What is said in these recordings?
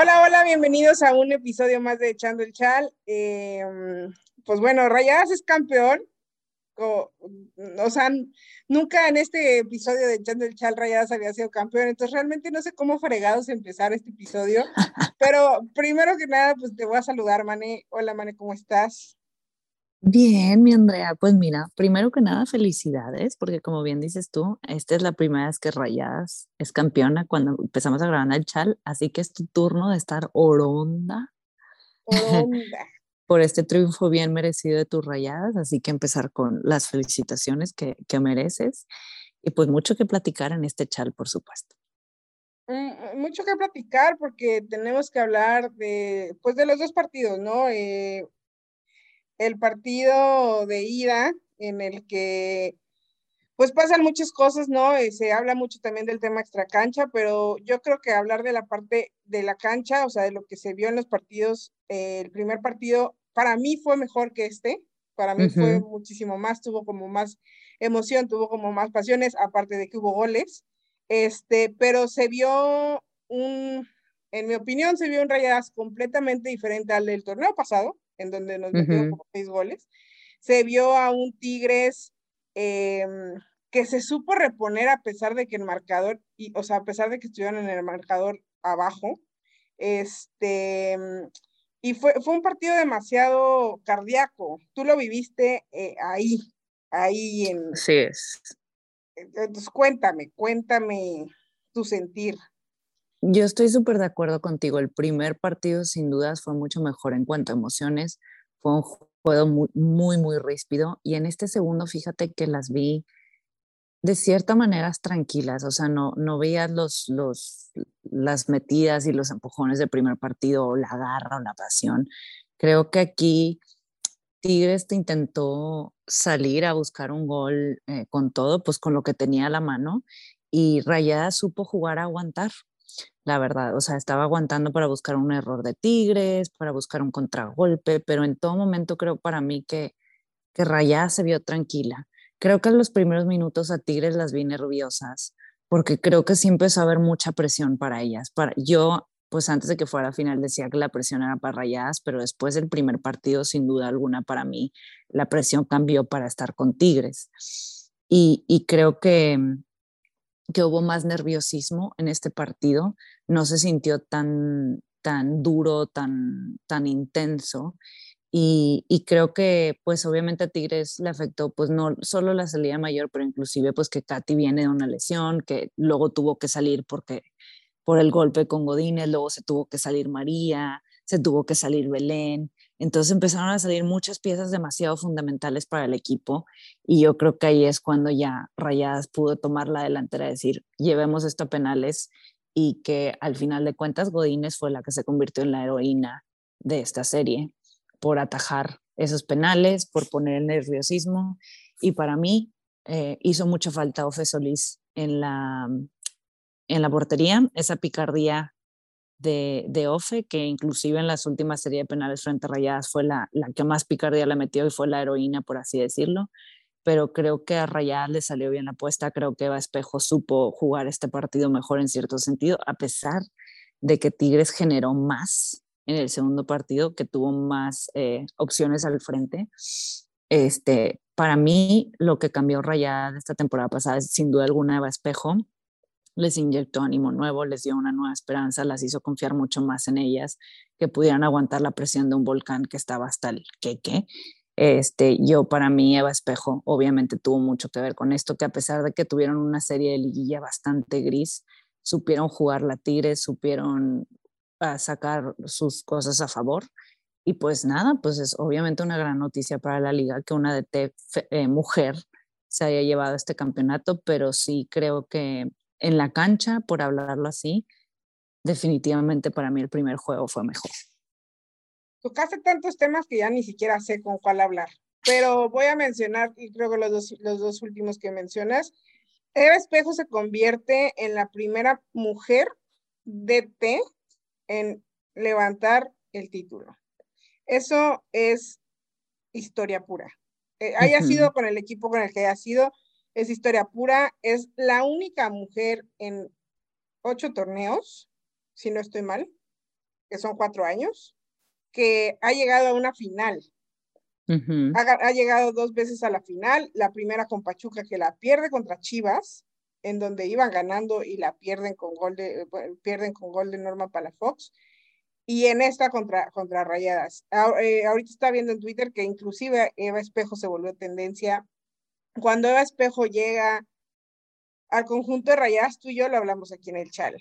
Hola, hola, bienvenidos a un episodio más de Echando el Chal. Em, pues bueno, Rayadas es campeón. O, sea, nunca en este episodio de Echando el Chal Rayadas había sido campeón, entonces realmente no sé cómo fregados empezar este episodio, pero primero que nada, pues te voy a saludar, Mane. Hola, Mane, ¿cómo estás? Bien, mi Andrea, pues mira, primero que nada, felicidades, porque como bien dices tú, esta es la primera vez que Rayadas es campeona cuando empezamos a grabar el Chal, así que es tu turno de estar oronda. por este triunfo bien merecido de tus Rayadas, así que empezar con las felicitaciones que, que mereces y pues mucho que platicar en este Chal, por supuesto. Mm, mucho que platicar porque tenemos que hablar de, pues de los dos partidos, ¿no? Eh, el partido de ida en el que pues pasan muchas cosas, ¿no? Eh, se habla mucho también del tema extracancha, pero yo creo que hablar de la parte de la cancha, o sea, de lo que se vio en los partidos, eh, el primer partido para mí fue mejor que este, para mí fue muchísimo más, tuvo como más emoción, tuvo como más pasiones, aparte de que hubo goles, este, pero se vio un, en mi opinión, se vio un Rayadas completamente diferente al del torneo pasado, en donde nos metieron como seis goles. Se vio a un Tigres em, que se supo reponer a pesar de que el marcador, y, o sea, a pesar de que estuvieron en el marcador abajo. Este, y fue, fue un partido demasiado cardíaco. Tú lo viviste eh, ahí, ahí en... Sí es. Entonces, cuéntame, cuéntame tu sentir. Yo estoy súper de acuerdo contigo. El primer partido, sin dudas, fue mucho mejor en cuanto a emociones. Fue un juego muy, muy, ríspido. Y en este segundo, fíjate que las vi de cierta manera tranquilas. O sea, no, no veías los, los, las metidas y los empujones del primer partido, o la garra o la pasión. Creo que aquí Tigres te intentó salir a buscar un gol eh, con todo, pues con lo que tenía a la mano. Y Rayada supo jugar a aguantar la verdad. O sea, estaba aguantando para buscar un error de Tigres, para buscar un contragolpe, pero en todo momento creo para mí que, que Rayá se vio tranquila. Creo que en los primeros minutos a Tigres las vi nerviosas, porque creo que sí empezó a haber mucha presión para ellas. Para, yo, pues antes de que fuera a final decía que la presión era para Rayadas, pero después del primer partido, sin duda alguna, para mí, la presión cambió para estar con Tigres. Y, y creo que, que hubo más nerviosismo en este partido, no se sintió tan, tan duro, tan, tan intenso. Y, creo que pues obviamente a Tigres le afectó pues no solo la salida mayor, pero inclusive pues que Katy viene de una lesión, que luego tuvo que salir porque por el golpe con Godínez, luego se tuvo que salir María, se tuvo que salir Belén, entonces empezaron a salir muchas piezas demasiado fundamentales para el equipo y yo creo que ahí es cuando ya Rayadas pudo tomar la delantera, decir, llevemos esto a penales y que al final de cuentas Godínez fue la que se convirtió en la heroína de esta serie por atajar esos penales, por poner el nerviosismo y para mí eh, hizo mucha falta Ofe Solís en la, en la portería, esa picardía de, de Ofe, que inclusive en las últimas series de penales frente a Rayadas fue la, la que más picardía le metió y fue la heroína, por así decirlo. Pero creo que a Rayadas le salió bien la apuesta. Creo que Eva Espejo supo jugar este partido mejor en cierto sentido, a pesar de que Tigres generó más en el segundo partido, que tuvo más eh, opciones al frente. Este, para mí, lo que cambió Rayadas esta temporada pasada es sin duda alguna Eva Espejo les inyectó ánimo nuevo, les dio una nueva esperanza, las hizo confiar mucho más en ellas, que pudieran aguantar la presión de un volcán que estaba hasta el queque. Este, yo para mí Eva Espejo obviamente tuvo mucho que ver con esto, que a pesar de que tuvieron una serie de liguilla bastante gris, supieron jugar la Tigres, supieron ah, sacar sus cosas a favor. Y pues nada, pues es obviamente una gran noticia para la liga que una de eh, mujer se haya llevado este campeonato, pero sí creo que en la cancha, por hablarlo así, definitivamente para mí el primer juego fue mejor. Tocaste tantos temas que ya ni siquiera sé con cuál hablar, pero voy a mencionar, y creo que los dos, los dos últimos que mencionas, Eva Espejo se convierte en la primera mujer DT en levantar el título. Eso es historia pura. Eh, haya sido con el equipo con el que haya sido, es historia pura, es la única mujer en ocho torneos, si no estoy mal, que son cuatro años, que ha llegado a una final. ha, llegado dos veces a la final, la primera con Pachuca que la pierde contra Chivas, en donde iban ganando y la pierden con gol de, pierden con gol de Norma Palafox, y en esta contra, contra Rayadas. Eh, ahorita está viendo en Twitter que inclusive Eva Espejo se volvió tendencia. Cuando Eva Espejo llega al conjunto de Rayadas, tú y yo lo hablamos aquí en el chal.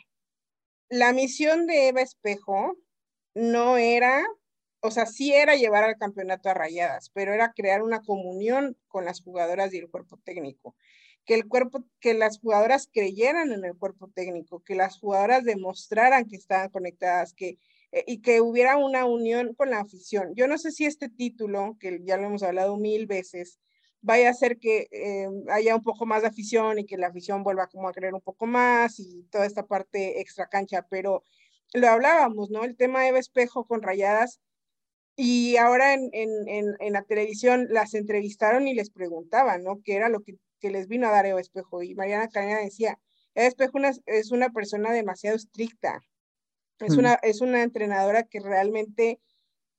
La misión de Eva Espejo no era, o sea, sí era llevar al campeonato a Rayadas, pero era crear una comunión con las jugadoras y el cuerpo técnico que el cuerpo, que las jugadoras creyeran en el cuerpo técnico, que las jugadoras demostraran que estaban conectadas, que eh, y que hubiera una unión con la afición. Yo no sé si este título, que ya lo hemos hablado mil veces, vaya a hacer que eh, haya un poco más de afición y que la afición vuelva como a creer un poco más y toda esta parte extra cancha, pero lo hablábamos, ¿no? El tema de Eva Espejo con rayadas y ahora en, en, en, la televisión las entrevistaron y les preguntaban, ¿no? ¿Qué era lo que, que les vino a dar Eva Espejo? Y Mariana Cadena decía, Eva Espejo es una persona demasiado estricta, es, una, es una entrenadora que realmente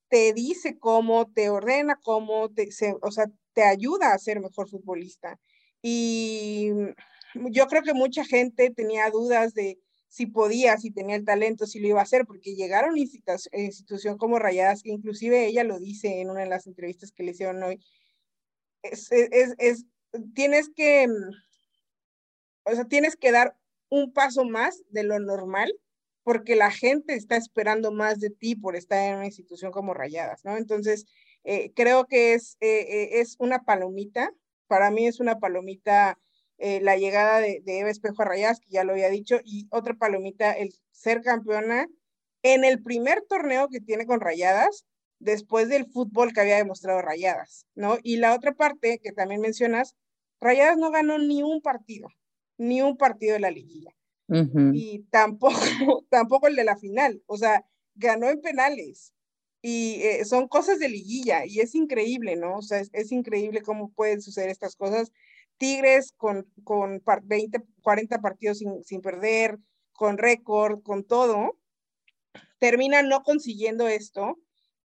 te dice cómo, te ordena cómo, te, o sea, te ayuda a ser mejor futbolista. Y yo creo que mucha gente tenía dudas de si podía, si tenía el talento, si lo iba a hacer, porque llegaron a institución como Rayadas, que inclusive ella lo dice en una de las entrevistas que le hicieron hoy, es, es, es, tienes que, o sea, tienes que dar un paso más de lo normal porque la gente está esperando más de ti por estar en una institución como Rayadas, ¿no? Entonces, eh, creo que es, eh, eh, es una palomita, para mí es una palomita la llegada de, de, Eva Espejo a Rayadas, que ya lo había dicho, y otra palomita, el ser campeona en el primer torneo que tiene con Rayadas, después del fútbol que había demostrado Rayadas, ¿no? Y la otra parte que también mencionas, Rayadas no ganó ni un partido, ni un partido de la liguilla. Y tampoco, tampoco el de la final, o sea, ganó en penales y eh, son cosas de liguilla y es increíble, ¿no? O sea, es, increíble cómo pueden suceder estas cosas. Tigres con, con 20, 40 partidos sin, sin perder, con récord, con todo, termina no consiguiendo esto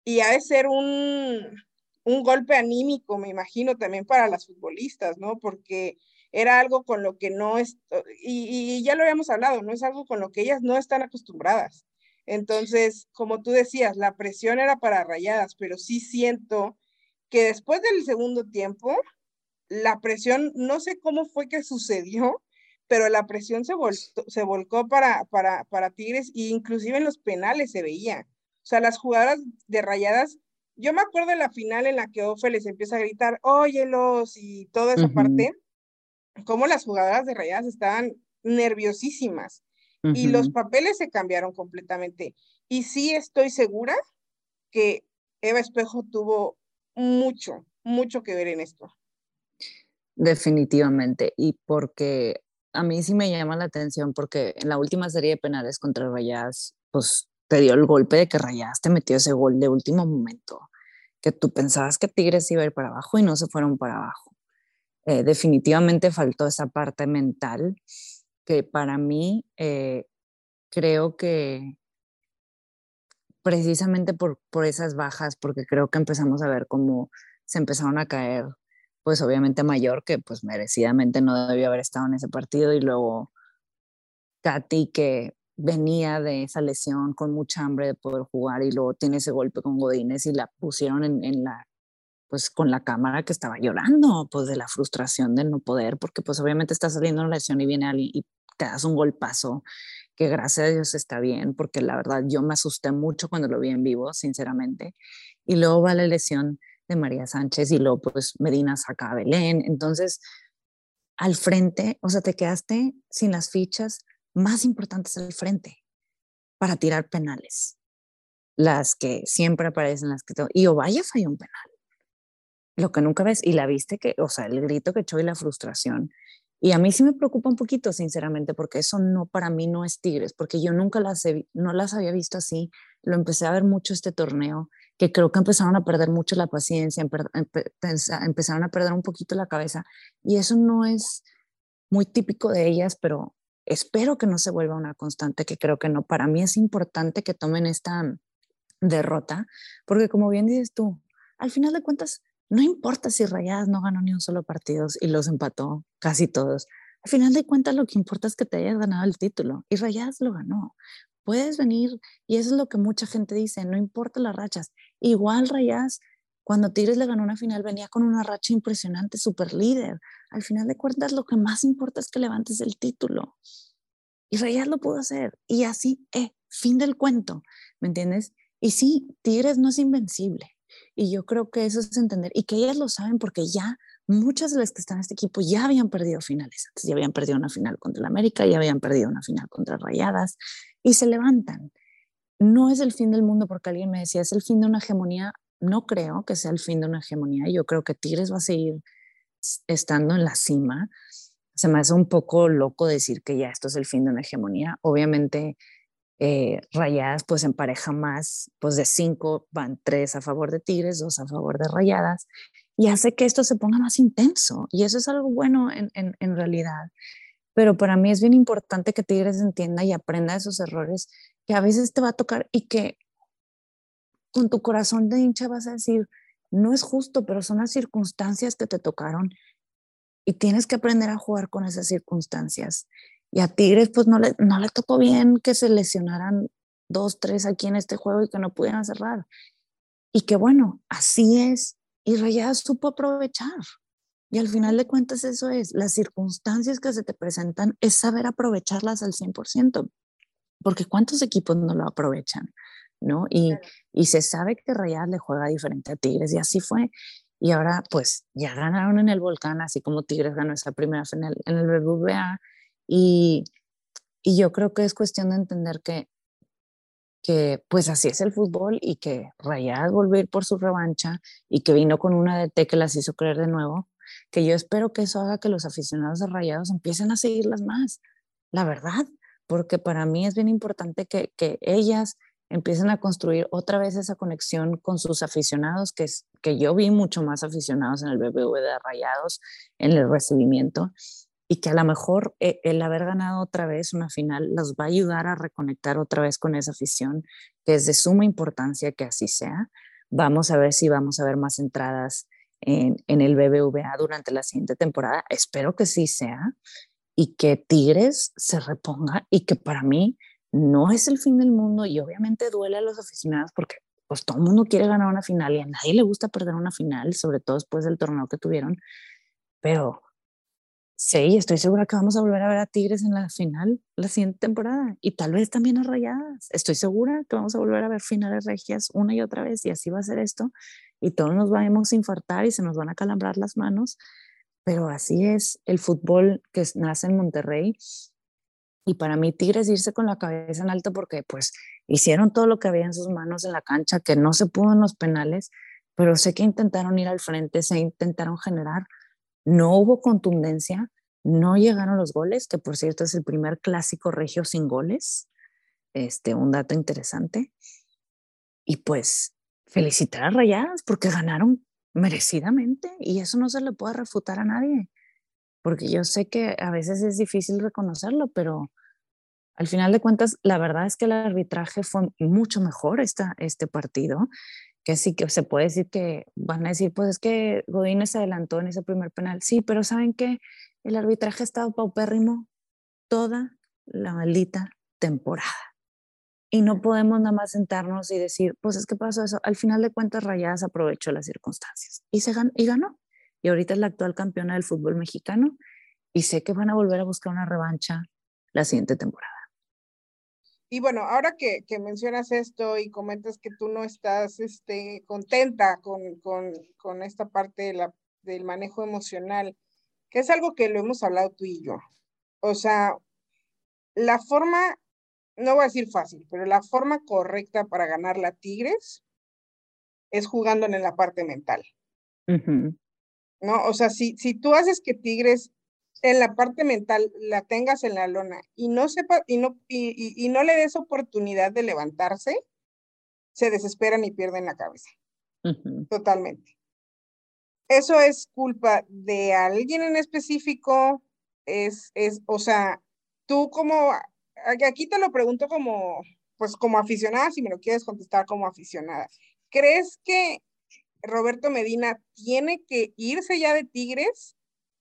y ha de ser un, un golpe anímico, me imagino, también para las futbolistas, ¿no? Porque era algo con lo que no es, y, ya lo habíamos hablado, no es algo con lo que ellas no están acostumbradas. Entonces, como tú decías, la presión era para rayadas, pero sí siento que después del segundo tiempo, la presión, no sé cómo fue que sucedió, pero la presión se, se volcó para, para, para Tigres e inclusive en los penales se veía. O sea, las jugadoras de rayadas, yo me acuerdo de la final en la que Ofe les empieza a gritar, óyelos y toda esa parte, cómo las jugadoras de Rayadas estaban nerviosísimas y los papeles se cambiaron completamente. Y sí estoy segura que Eva Espejo tuvo mucho, mucho que ver en esto. Definitivamente, y porque a mí sí me llama la atención porque en la última serie de penales contra Rayadas, pues te dio el golpe de que Rayadas te metió ese gol de último momento, que tú pensabas que Tigres iba a ir para abajo y no se fueron para abajo. Eh, definitivamente faltó esa parte mental que para mí eh, creo que precisamente por, por esas bajas, porque creo que empezamos a ver cómo se empezaron a caer, pues obviamente Mayor, que pues merecidamente no debió haber estado en ese partido, y luego Katy, que venía de esa lesión con mucha hambre de poder jugar, y luego tiene ese golpe con Godínez y la pusieron en, en la pues con la cámara que estaba llorando, pues de la frustración de no poder, porque pues obviamente está saliendo una lesión y viene alguien y te das un golpazo, que gracias a Dios está bien, porque la verdad yo me asusté mucho cuando lo vi en vivo, sinceramente. Y luego va la lesión de María Sánchez y luego pues Medina saca a Belén. Entonces, al frente, o sea, te quedaste sin las fichas más importantes al frente para tirar penales. Las que siempre aparecen, las que... Y Ovalle falló un penal lo que nunca ves y la viste que, o sea, el grito que echó y la frustración. Y a mí sí me preocupa un poquito, sinceramente, porque eso no, para mí no es Tigres, porque yo nunca las, no las había visto así. Lo empecé a ver mucho este torneo, que creo que empezaron a perder mucho la paciencia, empezaron a perder un poquito la cabeza. Y eso no es muy típico de ellas, pero Espero que no se vuelva una constante, que creo que no. Para mí es importante que tomen esta derrota, porque como bien dices tú, al final de cuentas, no importa si Rayadas no ganó ni un solo partido y los empató casi todos. Al final de cuentas, lo que importa es que te hayas ganado el título y Rayadas lo ganó. Puedes venir, y eso es lo que mucha gente dice, no importa las rachas. Igual Rayadas cuando Tigres le ganó una final, venía con una racha impresionante, super líder. Al final de cuentas, lo que más importa es que levantes el título. Y Rayas lo pudo hacer. Y así, eh, fin del cuento, ¿me entiendes? Y sí, Tigres no es invencible. Y yo creo que eso es entender. Y que ellas lo saben porque ya muchas de las que están en este equipo ya habían perdido finales. Antes ya habían perdido una final contra el América, ya habían perdido una final contra Rayadas. Y se levantan. No es el fin del mundo porque alguien me decía, es el fin de una hegemonía no creo que sea el fin de una hegemonía. Yo creo que Tigres va a seguir estando en la cima. Se me hace un poco loco decir que ya esto es el fin de una hegemonía. Obviamente, eh, Rayadas pues en pareja más, pues de cinco van tres a favor de Tigres, dos a favor de Rayadas, y hace que esto se ponga más intenso. Y eso es algo bueno en, en, en realidad. Pero para mí es bien importante que Tigres entienda y aprenda de esos errores que a veces te va a tocar y que con tu corazón de hincha vas a decir, no es justo, pero son las circunstancias que te tocaron y tienes que aprender a jugar con esas circunstancias. Y a Tigres pues no le, no le tocó bien que se lesionaran dos, tres aquí en este juego y que no pudieran cerrar. Y que bueno, así es. Y Rayadas supo aprovechar. Y al final de cuentas eso es, las circunstancias que se te presentan es saber aprovecharlas al 100%, porque ¿cuántos equipos no lo aprovechan? ¿no? Y, y se sabe que Rayadas le juega diferente a Tigres y así fue. Y ahora pues ya ganaron en el Volcán, así como Tigres ganó esa primera final en el BBVA. Y, y yo creo que es cuestión de entender que, que pues así es el fútbol y que Rayadas volvió a ir por su revancha y que vino con una DT que las hizo creer de nuevo, que yo espero que eso haga que los aficionados de Rayados empiecen a seguirlas más, la verdad, porque para mí es bien importante que, que ellas empiezan a construir otra vez esa conexión con sus aficionados, que, es, que yo vi mucho más aficionados en el BBV de Rayados, en el recibimiento, y que a lo mejor eh, el haber ganado otra vez una final los va a ayudar a reconectar otra vez con esa afición, que es de suma importancia que así sea. Vamos a ver si vamos a ver más entradas en, en el BBVA durante la siguiente temporada. Espero que sí sea y que Tigres se reponga y que para mí no es el fin del mundo y obviamente duele a los aficionados porque pues todo el mundo quiere ganar una final y a nadie le gusta perder una final, sobre todo después del torneo que tuvieron, pero sí, estoy segura que vamos a volver a ver a Tigres en la final la siguiente temporada y tal vez también a Rayadas. Estoy segura que vamos a volver a ver finales regias una y otra vez y así va a ser esto y todos nos vamos a infartar y se nos van a calambrar las manos, pero así es el fútbol que nace en Monterrey y para mí Tigres irse con la cabeza en alto porque pues hicieron todo lo que había en sus manos en la cancha, que no se pudo en los penales, pero sé que intentaron ir al frente, se intentaron generar, no hubo contundencia, no llegaron los goles, que por cierto es el primer clásico regio sin goles, este, un dato interesante. Y pues felicitar a Rayadas porque ganaron merecidamente y eso no se le puede refutar a nadie porque yo sé que a veces es difícil reconocerlo, pero al final de cuentas, la verdad es que el arbitraje fue mucho mejor esta, este partido, que sí que se puede decir que van a decir, pues es que Godínez se adelantó en ese primer penal. Sí, pero ¿saben que El arbitraje ha estado paupérrimo toda la maldita temporada. Y no podemos nada más sentarnos y decir, pues es que pasó eso. Al final de cuentas, Rayadas aprovechó las circunstancias y, se ganó, y ganó y ahorita es la actual campeona del fútbol mexicano y sé que van a volver a buscar una revancha la siguiente temporada. Y bueno, ahora que, que mencionas esto y comentas que tú no estás este, contenta con, con, con esta parte de la, del manejo emocional, que es algo que lo hemos hablado tú y yo. O sea, la forma, no voy a decir fácil, pero la forma correcta para ganar la Tigres es jugando en la parte mental. ¿no? O sea, si, si tú haces que Tigres en la parte mental la tengas en la lona y no sepa y no y, y, no le des oportunidad de levantarse, se desesperan y pierden la cabeza. Totalmente. Eso es culpa de alguien en específico, es, es, o sea, tú como, aquí te lo pregunto como, pues como aficionada, si me lo quieres contestar como aficionada, ¿crees que Roberto Medina tiene que irse ya de Tigres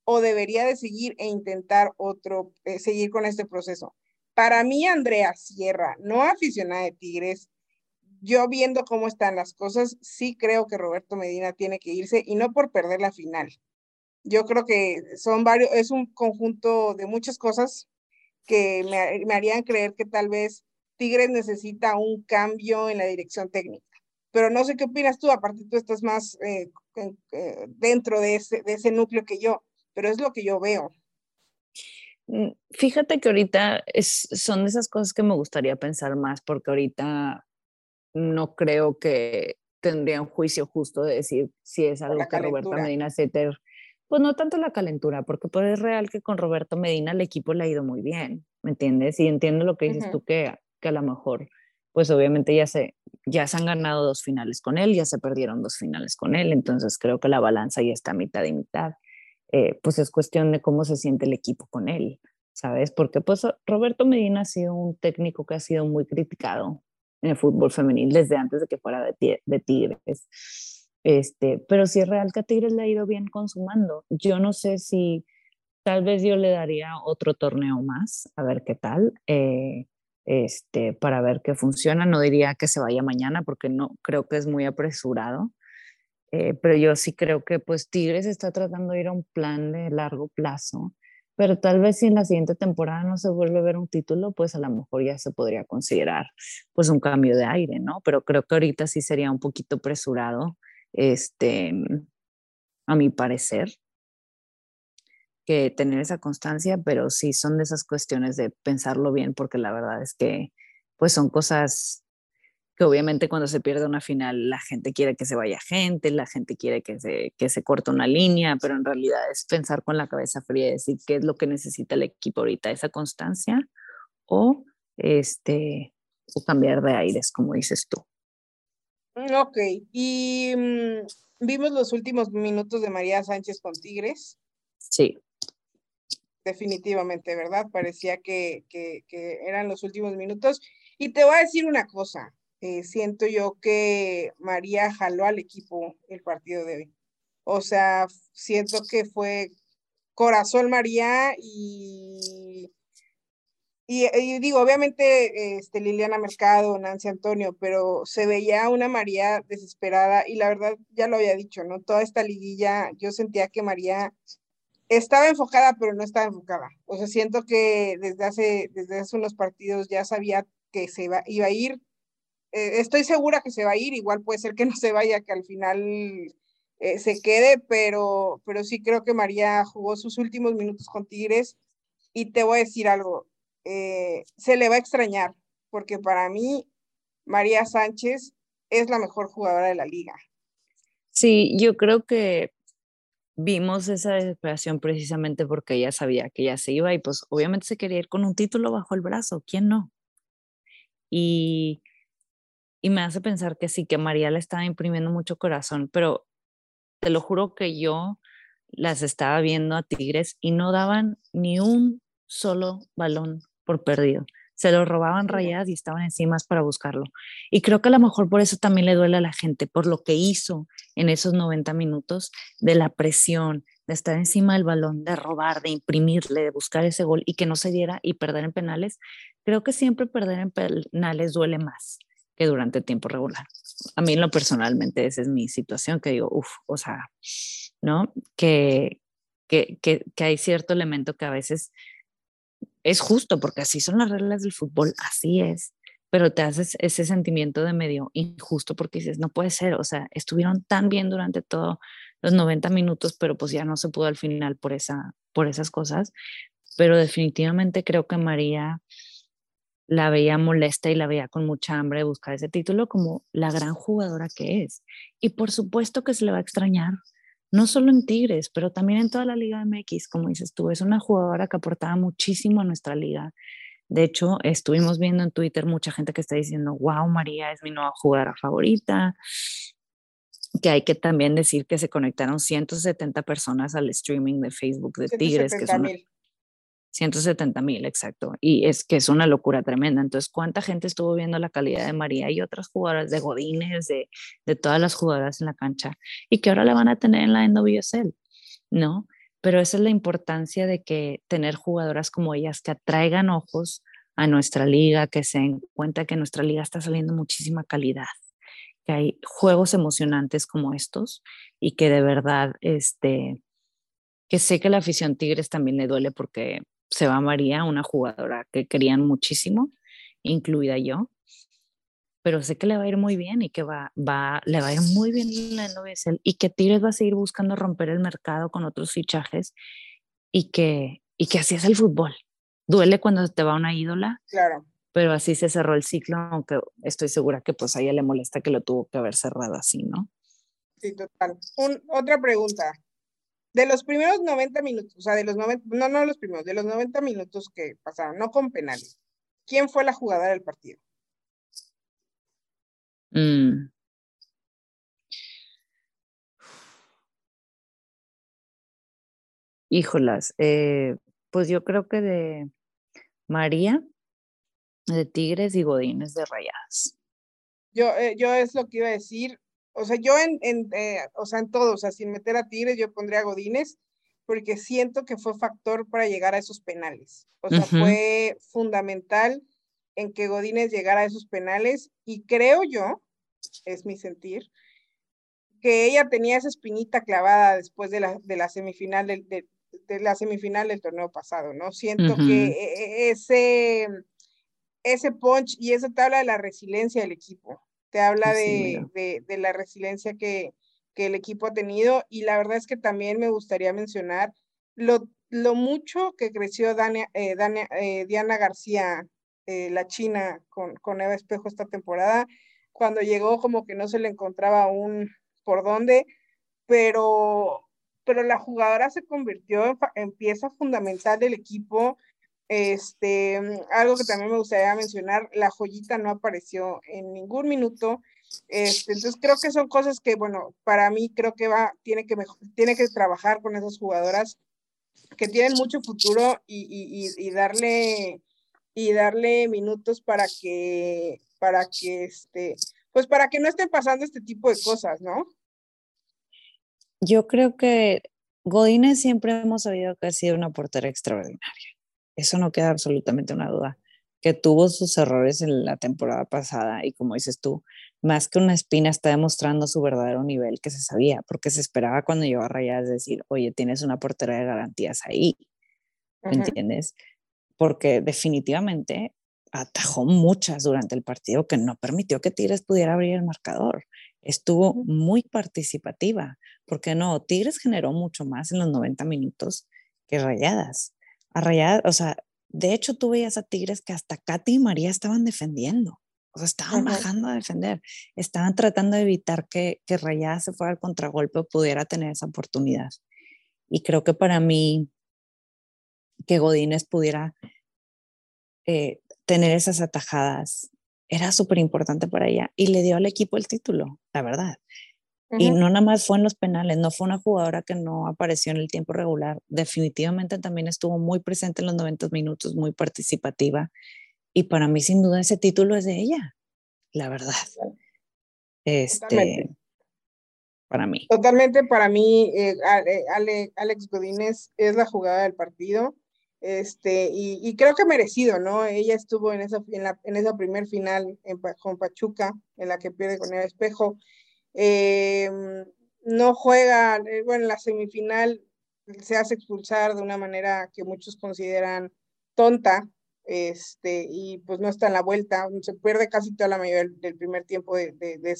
o debería de seguir e intentar otro, eh, seguir con este proceso? Para mí, Andrea Sierra, no aficionada de Tigres, yo viendo cómo están las cosas, sí creo que Roberto Medina tiene que irse y no por perder la final. Yo creo que son varios, es un conjunto de muchas cosas que me, harían creer que tal vez Tigres necesita un cambio en la dirección técnica. Pero no sé qué opinas tú, aparte tú estás más eh, eh, dentro de ese, de ese núcleo que yo, pero es lo que yo veo. Mm, fíjate que ahorita es, son de esas cosas que me gustaría pensar más, porque ahorita no creo que tendría un juicio justo de decir si es algo que Roberto Medina Seter, pues no tanto la calentura, porque pues es real que con Roberto Medina el equipo le ha ido muy bien, ¿me entiendes? Y entiendo lo que dices tú, que, que a lo mejor, pues obviamente ya se, ya se han ganado dos finales con él, ya se perdieron dos finales con él, entonces creo que la balanza ya está mitad y mitad. Eh, pues es cuestión de cómo se siente el equipo con él, ¿sabes? Porque pues Roberto Medina ha sido un técnico que ha sido muy criticado en el fútbol femenil desde antes de que fuera de, de Tigres. Este, pero sí es real que Tigres le ha ido bien consumando. Yo no sé si tal vez yo le daría otro torneo más, a ver qué tal, eh, este, para ver qué funciona. No diría que se vaya mañana porque no creo que es muy apresurado. Eh, pero yo sí creo que pues Tigres está tratando de ir a un plan de largo plazo pero tal vez si en la siguiente temporada no se vuelve a ver un título, pues a lo mejor ya se podría considerar pues un cambio de aire, ¿no? Pero creo que ahorita sí sería un poquito apresurado, este, a mi parecer, que tener esa constancia, pero sí son de esas cuestiones de pensarlo bien, porque la verdad es que pues son cosas que obviamente cuando se pierde una final la gente quiere que se vaya gente, la gente quiere que se, que se corte una línea, pero en realidad es pensar con la cabeza fría y decir qué es lo que necesita el equipo ahorita, esa constancia o, este, o cambiar de aires, como dices tú. Mm, ok, y mm, vimos los últimos minutos de María Sánchez con Tigres. Sí. Definitivamente, ¿verdad? Parecía que, que, que eran los últimos minutos. Y te voy a decir una cosa, eh, siento yo que María jaló al equipo el partido de hoy. O sea, siento que fue corazón María y, y, digo, obviamente este, Liliana Mercado, Nancy Antonio, pero se veía una María desesperada y la verdad ya lo había dicho, ¿no? Toda esta liguilla, yo sentía que María estaba enfocada, pero no estaba enfocada. O sea, siento que desde hace, desde hace unos partidos ya sabía que se iba, iba a ir eh, estoy segura que se va a ir, igual puede ser que no se vaya, que al final eh, se quede, pero, pero sí creo que María jugó sus últimos minutos con Tigres y te voy a decir algo, eh, se le va a extrañar, porque para mí María Sánchez es la mejor jugadora de la liga. Sí, yo creo que vimos esa desesperación precisamente porque ella sabía que ya se iba y pues obviamente se quería ir con un título bajo el brazo, ¿quién no? Y y me hace pensar que sí, que María le estaba imprimiendo mucho corazón, pero te lo juro que yo las estaba viendo a Tigres y no daban ni un solo balón por perdido. Se lo robaban rayadas y estaban encima para buscarlo. Y creo que a lo mejor por eso también le duele a la gente, por lo que hizo en esos 90 minutos de la presión, de estar encima del balón, de robar, de imprimirle, de buscar ese gol y que no se diera y perder en penales. Creo que siempre perder en penales duele más que durante el tiempo regular. A mí, en lo personalmente, esa es mi situación, que digo, uff, o sea, ¿no? Que, que, que, que hay cierto elemento que a veces es justo, porque así son las reglas del fútbol, así es, pero te haces ese sentimiento de medio injusto porque dices, no puede ser, o sea, estuvieron tan bien durante todos los 90 minutos, pero pues ya no se pudo al final por, esa, por esas cosas, pero definitivamente creo que María la veía molesta y la veía con mucha hambre de buscar ese título como la gran jugadora que es. Y por supuesto que se le va a extrañar, no solo en Tigres, pero también en toda la Liga MX, como dices tú, es una jugadora que aportaba muchísimo a nuestra liga. De hecho, estuvimos viendo en Twitter mucha gente que está diciendo, wow, María es mi nueva jugadora favorita, que hay que también decir que se conectaron 170 personas al streaming de Facebook de Tigres, que es 170 mil, exacto. Y es que es una locura tremenda. Entonces, ¿cuánta gente estuvo viendo la calidad de María y otras jugadoras de Godines, de, de todas las jugadoras en la cancha y que ahora la van a tener en la NWSL? ¿No? Pero esa es la importancia de que tener jugadoras como ellas que atraigan ojos a nuestra liga, que se den cuenta que nuestra liga está saliendo muchísima calidad, que hay juegos emocionantes como estos y que de verdad, este, que sé que la afición Tigres también le duele porque se va María, una jugadora que querían muchísimo, incluida yo, pero sé que le va a ir muy bien y que va, va, le va a ir muy bien en la NWSL y que Tigres va a seguir buscando romper el mercado con otros fichajes y que, y que así es el fútbol. Duele cuando te va una ídola, claro. pero así se cerró el ciclo, aunque estoy segura que pues a ella le molesta que lo tuvo que haber cerrado así, ¿no? Sí, total. otra pregunta de los primeros 90 minutos, o sea, de los 90, no, no los primeros, de los 90 minutos que pasaron, no con penales, ¿quién fue la jugadora del partido? Mm. Híjolas, eh, pues yo creo que de María, de Tigres y Godines de Rayadas. Yo, eh, yo es lo que iba a decir, o sea, yo en, en eh, o sea, en todo, o sea, sin meter a Tigres, yo pondría a Godínez, porque siento que fue factor para llegar a esos penales. O sea, fue fundamental en que Godínez llegara a esos penales y creo yo, es mi sentir, que ella tenía esa espinita clavada después de la, de la semifinal del, de, la semifinal del torneo pasado, ¿no? Siento que e, e, ese, ese punch y esa tabla de la resiliencia del equipo, te habla de, de, la resiliencia que, que, el equipo ha tenido y la verdad es que también me gustaría mencionar lo, lo mucho que creció Dania, eh, eh, Diana García, eh, la china, con, con Eva Espejo esta temporada. Cuando llegó como que no se le encontraba aún por dónde, pero, pero la jugadora se convirtió en, en pieza fundamental del equipo este, algo que también me gustaría mencionar, la joyita no apareció en ningún minuto. Este, entonces creo que son cosas que, bueno, para mí creo que va, tiene que, tiene que trabajar con esas jugadoras que tienen mucho futuro y, y, darle y darle minutos para que, para que este, pues para que no estén pasando este tipo de cosas, ¿no? Yo creo que Godínez siempre hemos sabido que ha sido una portera extraordinaria eso no queda absolutamente una duda, que tuvo sus errores en la temporada pasada y como dices tú, más que una espina está demostrando su verdadero nivel que se sabía, porque se esperaba cuando llegó a Rayadas decir, oye, tienes una portera de garantías ahí, ¿me entiendes? Porque definitivamente atajó muchas durante el partido que no permitió que Tigres pudiera abrir el marcador. Estuvo muy participativa, porque no, Tigres generó mucho más en los 90 minutos que Rayadas o sea, de hecho tú veías a Tigres que hasta Katy y María estaban defendiendo, o sea, estaban bajando a defender, estaban tratando de evitar que, que Rayadas se fuera al contragolpe o pudiera tener esa oportunidad. Y creo que para mí, que Godínez pudiera eh, tener esas atajadas era súper importante para ella y le dio al equipo el título, la verdad. Y no nada más fue en los penales, no fue una jugadora que no apareció en el tiempo regular. Definitivamente también estuvo muy presente en los 90 minutos, muy participativa. Y para mí, sin duda, ese título es de ella, la verdad. Este, para mí. Totalmente para mí, eh, eh, Alex Godínez es la jugada del partido. Este, y, creo que merecido, ¿no? Ella estuvo en esa, en, la, en esa primer final en, con Pachuca, en la que pierde con el espejo. Eh, no juega, eh, bueno, en la semifinal se hace expulsar de una manera que muchos consideran tonta, este, y pues no está en la vuelta, se pierde casi toda la mayoría del, primer tiempo de, de,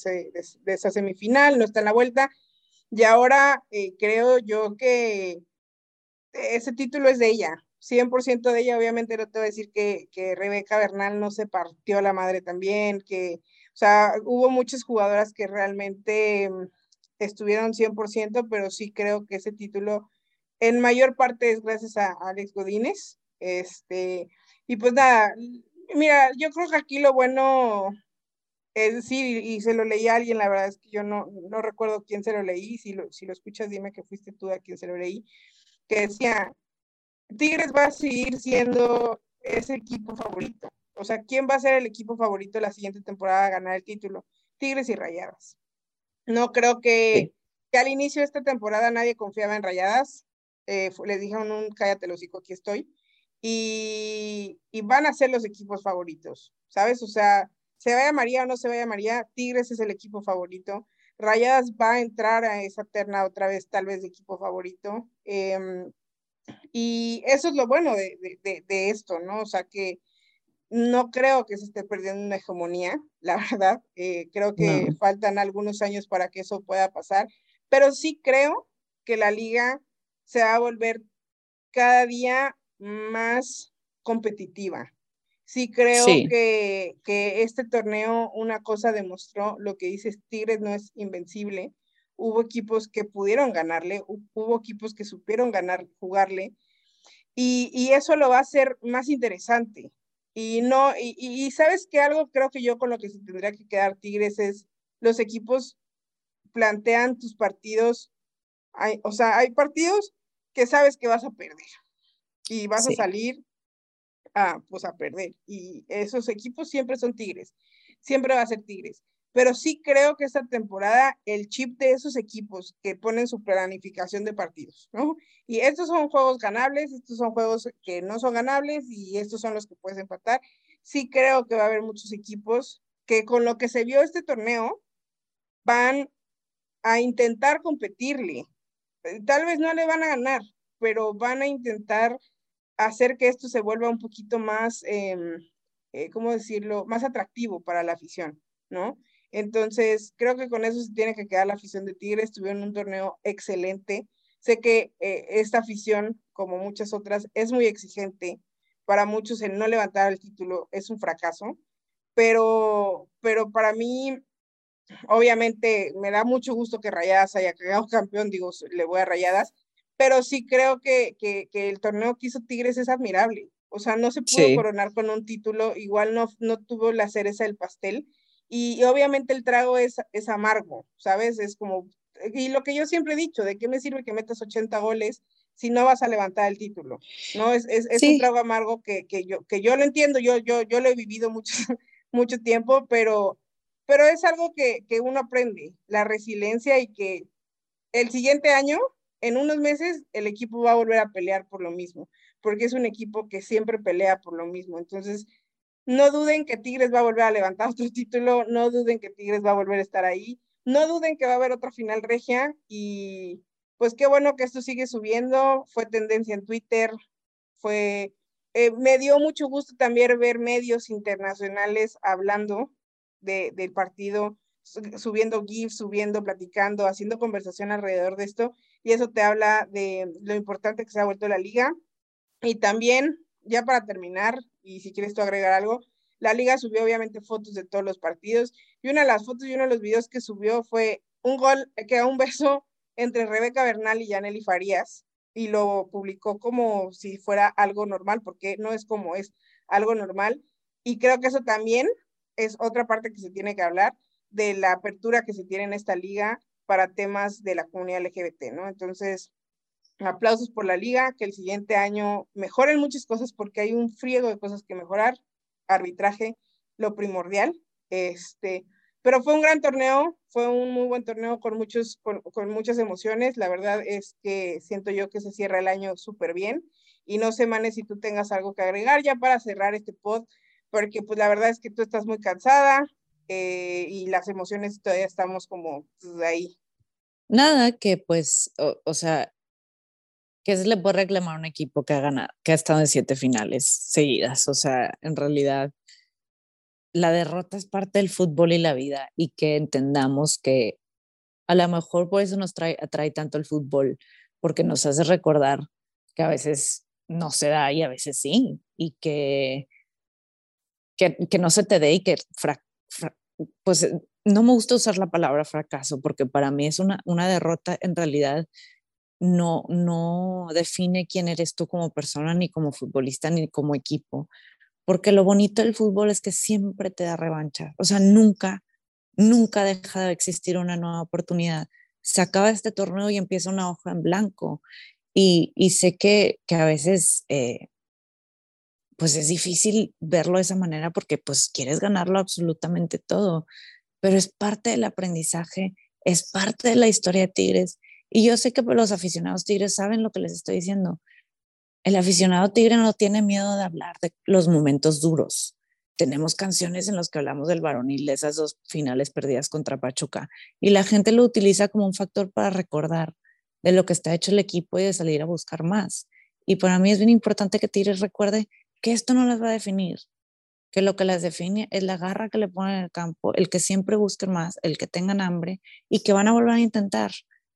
esa semifinal, no está en la vuelta, y ahora eh, creo yo que ese título es de ella, 100% de ella, obviamente no te voy a decir que, que Rebeca Bernal no se partió la madre también, que o sea, hubo muchas jugadoras que realmente mm, estuvieron 100%, pero sí creo que ese título en mayor parte es gracias a Alex Godínez. Este, y pues nada, mira, yo creo que aquí lo bueno es decir, y se lo leí a alguien, la verdad es que yo no, no recuerdo quién se lo leí, si lo, si lo escuchas dime que fuiste tú a quien se lo leí, que decía, Tigres va a seguir siendo ese equipo favorito. O sea, ¿quién va a ser el equipo favorito la siguiente temporada a ganar el título? Tigres y Rayadas. No creo que, que al inicio de esta temporada nadie confiaba en Rayadas. Eh, les dijeron un cállate los hijos, aquí estoy. Y, y, van a ser los equipos favoritos, ¿sabes? O sea, se vaya María o no se vaya María, Tigres es el equipo favorito. Rayadas va a entrar a esa terna otra vez, tal vez de equipo favorito. Em, y eso es lo bueno de, de, de, esto, ¿no? O sea, que no creo que se esté perdiendo una hegemonía, la verdad. Eh, creo que faltan algunos años para que eso pueda pasar, pero sí creo que la liga se va a volver cada día más competitiva. Sí creo Que, que este torneo una cosa demostró, lo que dice Tigres no es invencible. Hubo equipos que pudieron ganarle, hubo equipos que supieron ganar, jugarle, y, y eso lo va a hacer más interesante. Y no, y, y, sabes que algo creo que yo con lo que se tendría que quedar Tigres es los equipos plantean tus partidos, hay, o sea, hay partidos que sabes que vas a perder y vas a salir a, pues a perder. Y esos equipos siempre son Tigres, siempre va a ser Tigres pero sí creo que esta temporada el chip de esos equipos que ponen su planificación de partidos, ¿no? Y estos son juegos ganables, estos son juegos que no son ganables y estos son los que puedes empatar. Sí creo que va a haber muchos equipos que con lo que se vio este torneo van a intentar competirle. Tal vez no le van a ganar, pero van a intentar hacer que esto se vuelva un poquito más, em, eh, ¿cómo decirlo?, más atractivo para la afición, ¿no? Entonces, creo que con eso se tiene que quedar la afición de Tigres. Tuvieron un torneo excelente. Sé que eh, esta afición, como muchas otras, es muy exigente. Para muchos el no levantar el título es un fracaso, pero, pero para mí, obviamente, me da mucho gusto que Rayadas haya quedado campeón, digo, le voy a Rayadas, pero sí creo que, que, que el torneo que hizo Tigres es admirable. O sea, no se pudo coronar con un título, igual no, no tuvo la cereza del pastel, y, obviamente el trago es, es amargo, ¿sabes? Es como, y lo que yo siempre he dicho, ¿de qué me sirve que metas 80 goles si no vas a levantar el título? ¿No? Es, es, es un trago amargo que, que, yo, que yo lo entiendo, yo, yo, yo lo he vivido mucho, mucho tiempo, pero, pero es algo que, que uno aprende, la resiliencia y que el siguiente año, en unos meses, el equipo va a volver a pelear por lo mismo, porque es un equipo que siempre pelea por lo mismo. Entonces, no duden que Tigres va a volver a levantar otro título, no duden que Tigres va a volver a estar ahí, no duden que va a haber otra final regia y pues qué bueno que esto sigue subiendo, fue tendencia en Twitter, fue, eh, me dio mucho gusto también ver medios internacionales hablando de, del partido, subiendo GIFs, subiendo, platicando, haciendo conversación alrededor de esto y eso te habla de lo importante que se ha vuelto la liga y también ya para terminar, y si quieres tú agregar algo, la liga subió obviamente fotos de todos los partidos y una de las fotos y uno de los videos que subió fue un gol que un beso entre Rebeca Bernal y Yaneli Farías y lo publicó como si fuera algo normal, porque no es como es algo normal. Y creo que eso también es otra parte que se tiene que hablar de la apertura que se tiene en esta liga para temas de la comunidad LGBT, ¿no? Entonces, aplausos por la liga, que el siguiente año mejoren muchas cosas porque hay un friego de cosas que mejorar, arbitraje, lo primordial, este, pero fue un gran torneo, fue un muy buen torneo con, muchos, con, muchas emociones, la verdad es que siento yo que se cierra el año súper bien y no sé, Mane, si tú tengas algo que agregar ya para cerrar este pod, porque pues la verdad es que tú estás muy cansada eh, y las emociones todavía estamos como pues, ahí. Nada, que pues, o sea, ¿qué se le puede reclamar a un equipo que ha ganado, que ha estado en siete finales seguidas? O sea, en realidad, la derrota es parte del fútbol y la vida y que entendamos que a lo mejor por eso nos trae, atrae tanto el fútbol, porque nos hace recordar que a veces no se da y a veces sí, y que, que, que no se te dé y que, pues no me gusta usar la palabra fracaso, porque para mí es una, una derrota en realidad no, no define quién eres tú como persona, ni como futbolista, ni como equipo. Porque lo bonito del fútbol es que siempre te da revancha. O sea, nunca, nunca deja de existir una nueva oportunidad. Se acaba este torneo y empieza una hoja en blanco. Y, y sé que, que a veces, eh, pues es difícil verlo de esa manera porque pues quieres ganarlo absolutamente todo, pero es parte del aprendizaje, es parte de la historia de Tigres. Y yo sé que los aficionados Tigres saben lo que les estoy diciendo. El aficionado Tigre no tiene miedo de hablar de los momentos duros. Tenemos canciones en las que hablamos del varonil, de esas dos finales perdidas contra Pachuca, y la gente lo utiliza como un factor para recordar de lo que está hecho el equipo y de salir a buscar más. Y para mí es bien importante que Tigres recuerde que esto no las va a definir, que lo que las define es la garra que le ponen en el campo, el que siempre busquen más, el que tengan hambre y que van a volver a intentar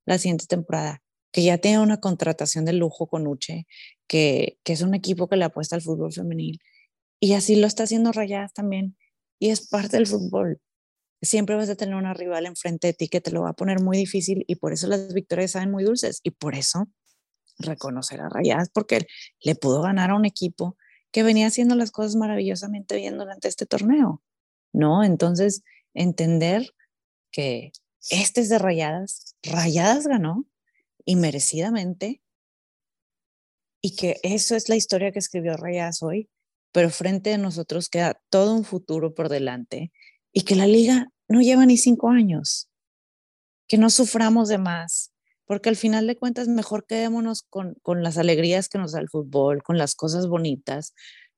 la siguiente temporada, que ya tiene una contratación de lujo con Uche, que, que es un equipo que le apuesta al fútbol femenil y así lo está haciendo Rayadas también y es parte del fútbol. Siempre vas a tener una rival enfrente de ti que te lo va a poner muy difícil y por eso las victorias saben muy dulces y por eso reconocer a Rayadas porque le pudo ganar a un equipo que venía haciendo las cosas maravillosamente bien durante este torneo, ¿no? Entonces, entender que este es de Rayadas, Rayadas ganó y merecidamente, y que eso es la historia que escribió Rayadas hoy, pero frente a nosotros queda todo un futuro por delante y que la liga no lleva ni cinco años, que no suframos de más, porque al final de cuentas mejor quedémonos con, con las alegrías que nos da el fútbol, con las cosas bonitas,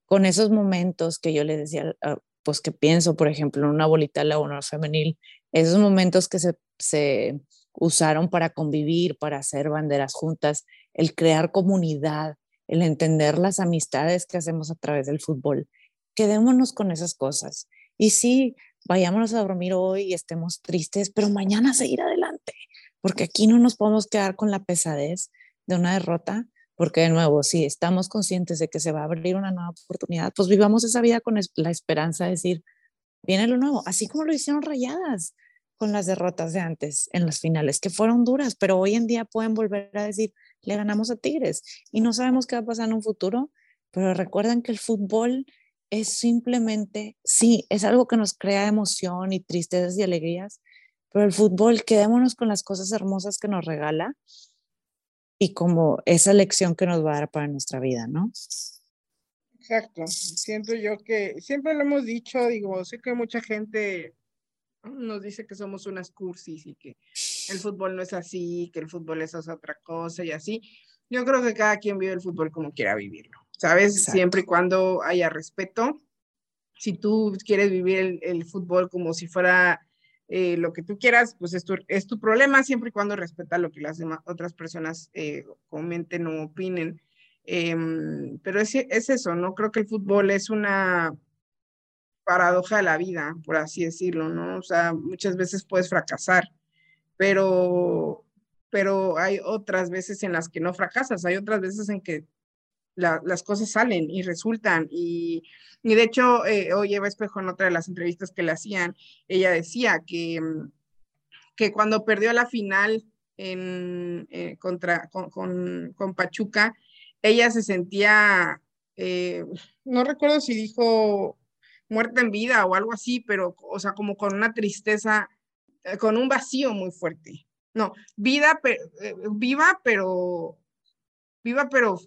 con esos momentos que yo le decía, ah, pues que pienso, por ejemplo, en una bolita la honor femenil, esos momentos que se, usaron para convivir, para hacer banderas juntas, el crear comunidad, el entender las amistades que hacemos a través del fútbol. Quedémonos con esas cosas. Y sí, vayámonos a dormir hoy y estemos tristes, pero mañana seguir adelante porque aquí no nos podemos quedar con la pesadez de una derrota, porque de nuevo, si estamos conscientes de que se va a abrir una nueva oportunidad, pues vivamos esa vida con la esperanza de decir, viene lo nuevo, así como lo hicieron rayadas con las derrotas de antes en las finales, que fueron duras, pero hoy en día pueden volver a decir, le ganamos a Tigres y no sabemos qué va a pasar en un futuro, pero recuerden que el fútbol es simplemente, sí, es algo que nos crea emoción y tristezas y alegrías, pero el fútbol, quedémonos con las cosas hermosas que nos regala y como esa lección que nos va a dar para nuestra vida, ¿no? Exacto. Siento yo que siempre lo hemos dicho, digo, sé que mucha gente nos dice que somos unas cursis y que el fútbol no es así, que el fútbol es otra cosa y así. Yo creo que cada quien vive el fútbol como quiera vivirlo, ¿sabes? Siempre y cuando haya respeto. Si tú quieres vivir el, el fútbol como si fuera eh, lo que tú quieras, pues es tu, es tu problema, siempre y cuando respeta lo que las demás, otras personas eh, comenten o opinen. Em, pero es, es eso, ¿no? Creo que el fútbol es una paradoja de la vida, por así decirlo, ¿no? O sea, muchas veces puedes fracasar, pero, pero hay otras veces en las que no fracasas, hay otras veces en que las cosas salen y resultan. Y, y de hecho, eh, hoy Eva Espejo en otra de las entrevistas que le hacían, ella decía que, mm, que cuando perdió la final en, eh, contra, con, con, Pachuca, ella se sentía, eh, no recuerdo si dijo muerta en vida o algo así, pero, o sea, como con una tristeza, con un vacío muy fuerte. No, vida, viva, pero viva pero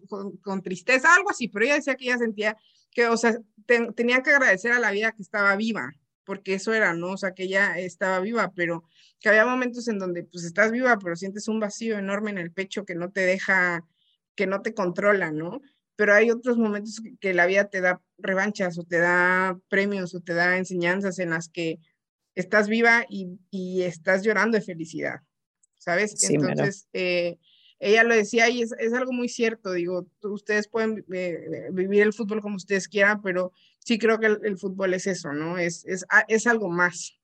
con, tristeza, algo así, pero ella decía que ella sentía que, o sea, tenía que agradecer a la vida que estaba viva, porque eso era, ¿no? O sea, que ella estaba viva, pero que había momentos en donde pues estás viva, pero sientes un vacío enorme en el pecho que no te deja, que no te controla, ¿no? Pero hay otros momentos que, la vida te da revanchas o te da premios o te da enseñanzas en las que estás viva y, y estás llorando de felicidad, ¿sabes? Entonces, eh, ella lo decía y es, es algo muy cierto, digo, ustedes pueden eh, vivir el fútbol como ustedes quieran, pero sí creo que el, fútbol es eso, ¿no? Es, es, ah, es algo más.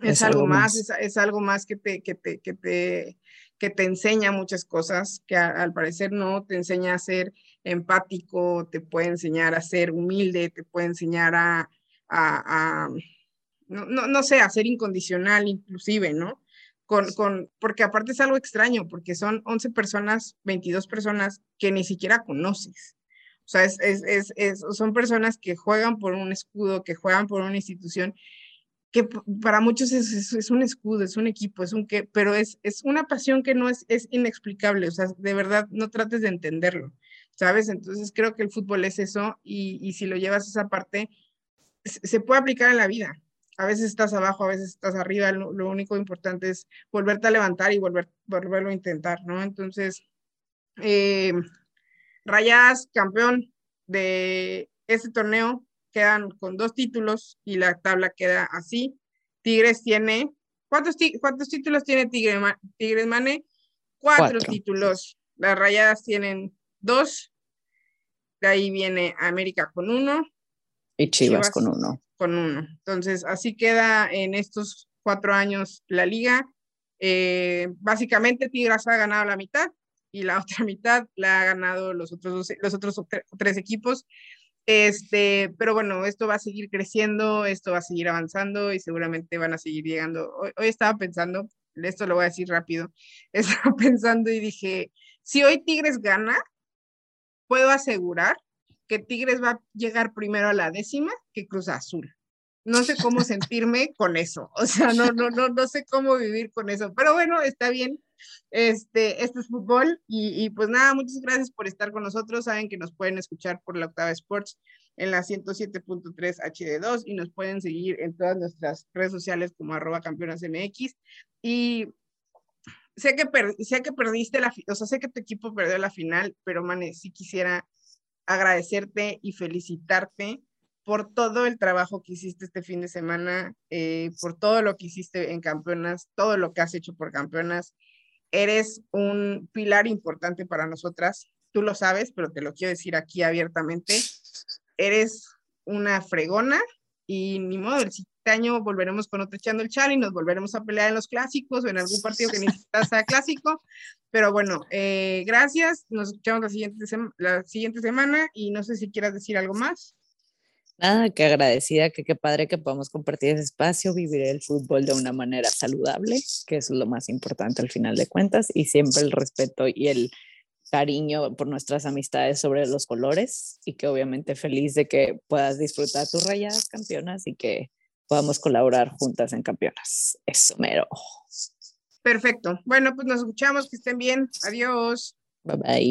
Es, algo, más, Es, es, algo más que te, que te, que te, que te enseña muchas cosas, que al parecer no, te enseña a ser empático, te puede enseñar a ser humilde, te puede enseñar a, a, a no, no, no sé, a ser incondicional inclusive, ¿no? con, porque aparte es algo extraño, porque son 11 personas, 22 personas que ni siquiera conoces. O sea, es, es, es, son personas que juegan por un escudo, que juegan por una institución que para muchos es, un escudo, es un equipo, es un que, pero es, es una pasión que no es, es inexplicable, o sea, de verdad no trates de entenderlo, ¿sabes? Entonces creo que el fútbol es eso y, y si lo llevas a esa parte, se puede aplicar en la vida. A veces estás abajo, a veces estás arriba, lo, único importante es volverte a levantar y volver, volverlo a intentar, ¿no? Entonces, eh, Rayas, campeón de este torneo, quedan con dos títulos y la tabla queda así. Tigres tiene, ¿cuántos, cuántos títulos tiene Tigre, Tigres Mane? Cuatro, títulos. Las rayadas tienen dos. De ahí viene América con uno. Y Chivas, con uno. Con uno. Entonces, así queda en estos cuatro años la liga. Eh, básicamente, Tigres ha ganado la mitad y la otra mitad la ha ganado los otros, los otros tres equipos. Este, pero bueno, esto va a seguir creciendo, esto va a seguir avanzando y seguramente van a seguir llegando. Hoy, estaba pensando, esto lo voy a decir rápido, estaba pensando y dije, si hoy Tigres gana, puedo asegurar que Tigres va a llegar primero a la décima que Cruz Azul. No sé cómo sentirme con eso, o sea, no, no, no, no sé cómo vivir con eso, pero bueno, está bien, este, este es fútbol y, pues nada, muchas gracias por estar con nosotros. Saben que nos pueden escuchar por la Octava Sports en la 107.3 HD2 y nos pueden seguir en todas nuestras redes sociales como arroba campeonas MX. Y sé que, sé que perdiste la, o sea, sé que tu equipo perdió la final, pero Mane, sí quisiera agradecerte y felicitarte por todo el trabajo que hiciste este fin de semana, eh, por todo lo que hiciste en campeonas, todo lo que has hecho por campeonas eres un pilar importante para nosotras. Tú lo sabes, pero te lo quiero decir aquí abiertamente. Eres una fregona y ni modo, el siguiente año volveremos con otro echando el chal y nos volveremos a pelear en los clásicos o en algún partido que necesitas sea clásico. Pero bueno, eh, gracias. Nos escuchamos la siguiente, la siguiente semana y no sé si quieras decir algo más. Nada, que agradecida, que qué padre que podamos compartir ese espacio, vivir el fútbol de una manera saludable, que es lo más importante al final de cuentas, y siempre el respeto y el cariño por nuestras amistades sobre los colores, y que obviamente feliz de que puedas disfrutar tus rayadas campeonas y que podamos colaborar juntas en campeonas. Eso mero. Perfecto. Bueno, pues nos escuchamos, que estén bien. Adiós. Bye bye.